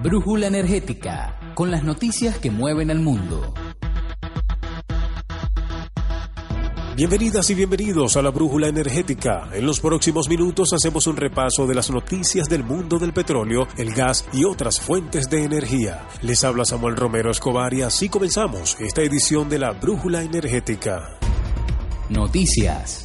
Brújula Energética, con las noticias que mueven al mundo. Bienvenidas y bienvenidos a la Brújula Energética. En los próximos minutos hacemos un repaso de las noticias del mundo del petróleo, el gas y otras fuentes de energía. Les habla Samuel Romero Escobar y así comenzamos esta edición de la Brújula Energética. Noticias.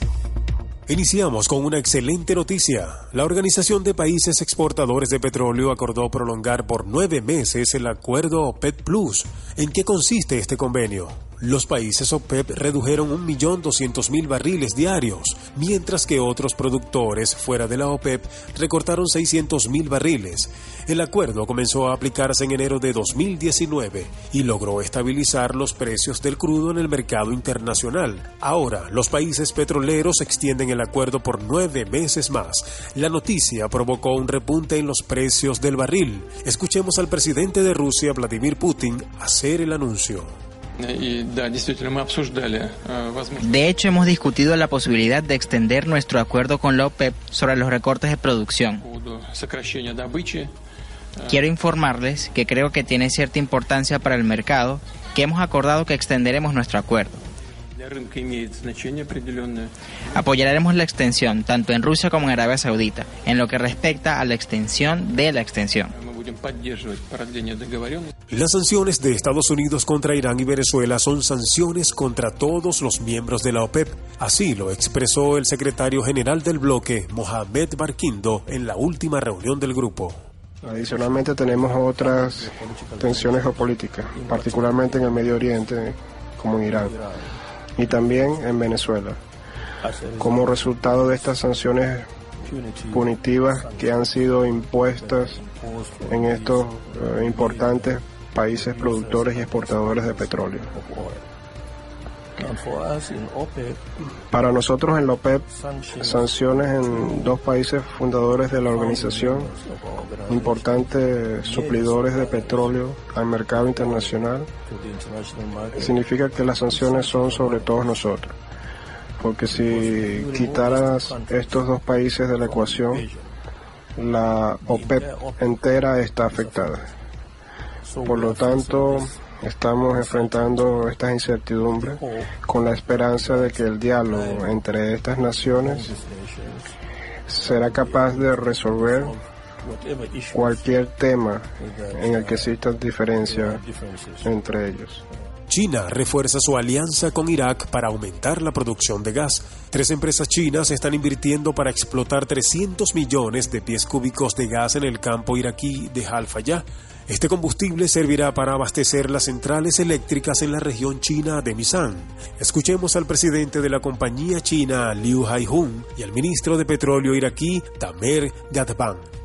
Iniciamos con una excelente noticia. La Organización de Países Exportadores de Petróleo acordó prolongar por nueve meses el acuerdo OPEP Plus. ¿En qué consiste este convenio? Los países OPEP redujeron 1.200.000 barriles diarios, mientras que otros productores fuera de la OPEP recortaron 600.000 barriles. El acuerdo comenzó a aplicarse en enero de 2019 y logró estabilizar los precios del crudo en el mercado internacional. Ahora, los países petroleros extienden el acuerdo por nueve meses más. La noticia provocó un repunte en los precios del barril. Escuchemos al presidente de Rusia, Vladimir Putin, hacer el anuncio. De hecho, hemos discutido la posibilidad de extender nuestro acuerdo con la OPEP sobre los recortes de producción. Quiero informarles que creo que tiene cierta importancia para el mercado que hemos acordado que extenderemos nuestro acuerdo. Apoyaremos la extensión tanto en Rusia como en Arabia Saudita en lo que respecta a la extensión de la extensión. Las sanciones de Estados Unidos contra Irán y Venezuela son sanciones contra todos los miembros de la OPEP. Así lo expresó el secretario general del bloque, Mohamed Barquindo, en la última reunión del grupo. Adicionalmente tenemos otras tensiones geopolíticas, particularmente en el Medio Oriente, como en Irán, y también en Venezuela. Como resultado de estas sanciones punitivas que han sido impuestas en estos eh, importantes países productores y exportadores de petróleo. Para nosotros en la OPEP, sanciones en dos países fundadores de la organización, importantes suplidores de petróleo al mercado internacional, significa que las sanciones son sobre todos nosotros. Porque si quitaras estos dos países de la ecuación, la OPEP entera está afectada. Por lo tanto, estamos enfrentando estas incertidumbres con la esperanza de que el diálogo entre estas naciones será capaz de resolver cualquier tema en el que existan diferencias entre ellos. China refuerza su alianza con Irak para aumentar la producción de gas. Tres empresas chinas están invirtiendo para explotar 300 millones de pies cúbicos de gas en el campo iraquí de Halfaya. Este combustible servirá para abastecer las centrales eléctricas en la región china de Misan. Escuchemos al presidente de la compañía china Liu Haihun y al ministro de Petróleo iraquí Tamer Gadban.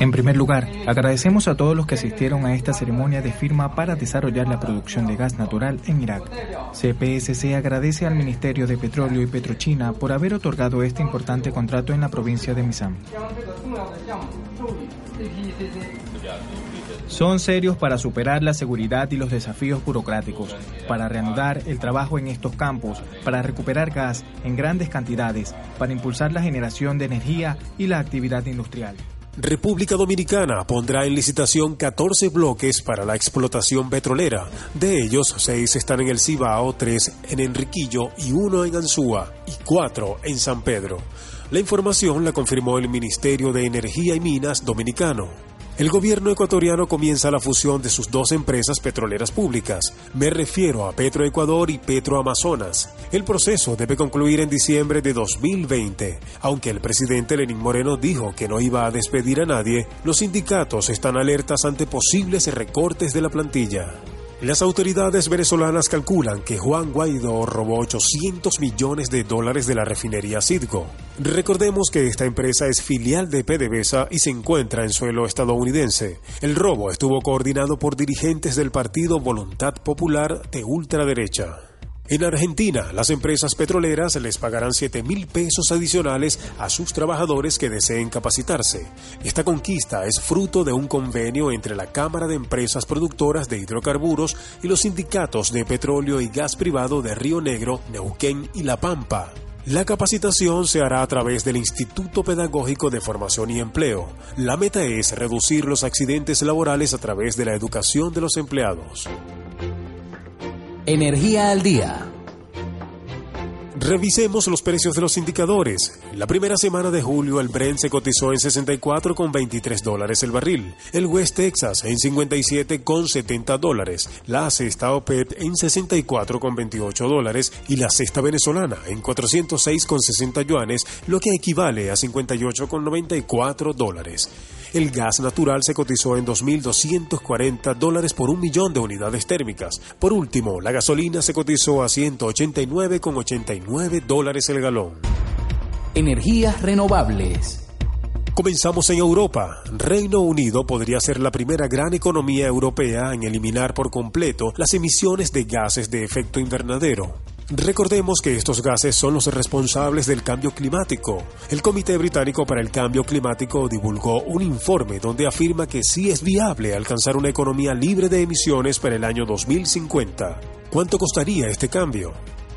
En primer lugar, agradecemos a todos los que asistieron a esta ceremonia de firma para desarrollar la producción de gas natural en Irak. CPSC agradece al Ministerio de Petróleo y Petrochina por haber otorgado este importante contrato en la provincia de Misam. Son serios para superar la seguridad y los desafíos burocráticos, para reanudar el trabajo en estos campos, para recuperar gas en grandes cantidades, para impulsar la generación de energía y la actividad industrial. República Dominicana pondrá en licitación 14 bloques para la explotación petrolera. De ellos, 6 están en el Cibao, 3 en Enriquillo y 1 en Anzúa y 4 en San Pedro. La información la confirmó el Ministerio de Energía y Minas dominicano. El gobierno ecuatoriano comienza la fusión de sus dos empresas petroleras públicas. Me refiero a Petroecuador y Petroamazonas. El proceso debe concluir en diciembre de 2020. Aunque el presidente Lenín Moreno dijo que no iba a despedir a nadie, los sindicatos están alertas ante posibles recortes de la plantilla. Las autoridades venezolanas calculan que Juan Guaidó robó 800 millones de dólares de la refinería Citgo. Recordemos que esta empresa es filial de PDVSA y se encuentra en suelo estadounidense. El robo estuvo coordinado por dirigentes del partido Voluntad Popular de ultraderecha. En Argentina, las empresas petroleras les pagarán 7 mil pesos adicionales a sus trabajadores que deseen capacitarse. Esta conquista es fruto de un convenio entre la Cámara de Empresas Productoras de Hidrocarburos y los sindicatos de petróleo y gas privado de Río Negro, Neuquén y La Pampa. La capacitación se hará a través del Instituto Pedagógico de Formación y Empleo. La meta es reducir los accidentes laborales a través de la educación de los empleados. Energía al día. Revisemos los precios de los indicadores. La primera semana de julio el Brent se cotizó en 64,23 dólares el barril, el West Texas en 57,70 dólares, la cesta OPEP en 64,28 dólares y la cesta venezolana en 406,60 yuanes, lo que equivale a 58,94 dólares. El gas natural se cotizó en 2.240 dólares por un millón de unidades térmicas. Por último, la gasolina se cotizó a 189,89 dólares el galón. Energías renovables. Comenzamos en Europa. Reino Unido podría ser la primera gran economía europea en eliminar por completo las emisiones de gases de efecto invernadero. Recordemos que estos gases son los responsables del cambio climático. El Comité Británico para el Cambio Climático divulgó un informe donde afirma que sí es viable alcanzar una economía libre de emisiones para el año 2050. ¿Cuánto costaría este cambio?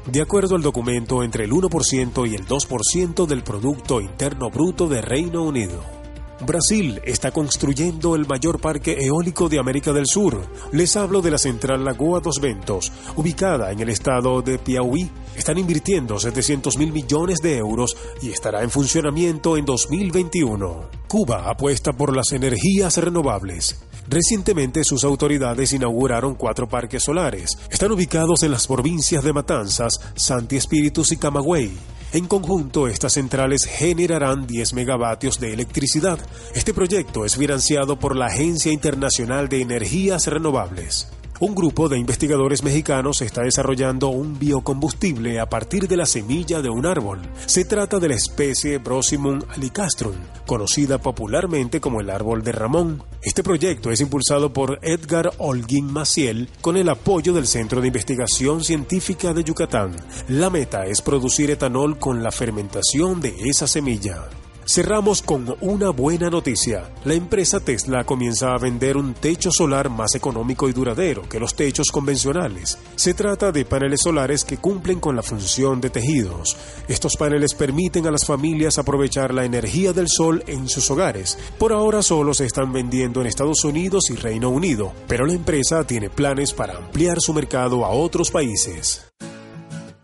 De acuerdo al documento, entre el 1% y el 2% del Producto Interno Bruto de Reino Unido. Brasil está construyendo el mayor parque eólico de América del Sur. Les hablo de la central Lagoa dos Ventos, ubicada en el estado de Piauí. Están invirtiendo 700 mil millones de euros y estará en funcionamiento en 2021. Cuba apuesta por las energías renovables. Recientemente sus autoridades inauguraron cuatro parques solares. Están ubicados en las provincias de Matanzas, Santi Espíritus y Camagüey. En conjunto, estas centrales generarán 10 megavatios de electricidad. Este proyecto es financiado por la Agencia Internacional de Energías Renovables. Un grupo de investigadores mexicanos está desarrollando un biocombustible a partir de la semilla de un árbol. Se trata de la especie Brosimum alicastrum, conocida popularmente como el árbol de Ramón. Este proyecto es impulsado por Edgar Holguín Maciel con el apoyo del Centro de Investigación Científica de Yucatán. La meta es producir etanol con la fermentación de esa semilla. Cerramos con una buena noticia. La empresa Tesla comienza a vender un techo solar más económico y duradero que los techos convencionales. Se trata de paneles solares que cumplen con la función de tejidos. Estos paneles permiten a las familias aprovechar la energía del sol en sus hogares. Por ahora solo se están vendiendo en Estados Unidos y Reino Unido, pero la empresa tiene planes para ampliar su mercado a otros países.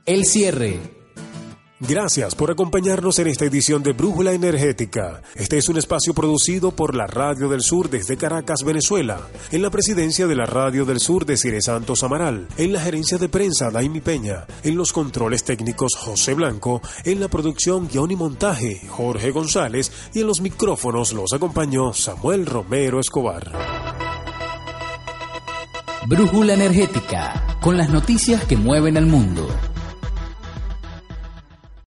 El cierre. Gracias por acompañarnos en esta edición de Brújula Energética. Este es un espacio producido por la Radio del Sur desde Caracas, Venezuela. En la presidencia de la Radio del Sur de Cire Santos Amaral. En la gerencia de prensa Daimi Peña. En los controles técnicos José Blanco. En la producción, guion y montaje Jorge González. Y en los micrófonos los acompañó Samuel Romero Escobar. Brújula Energética. Con las noticias que mueven al mundo.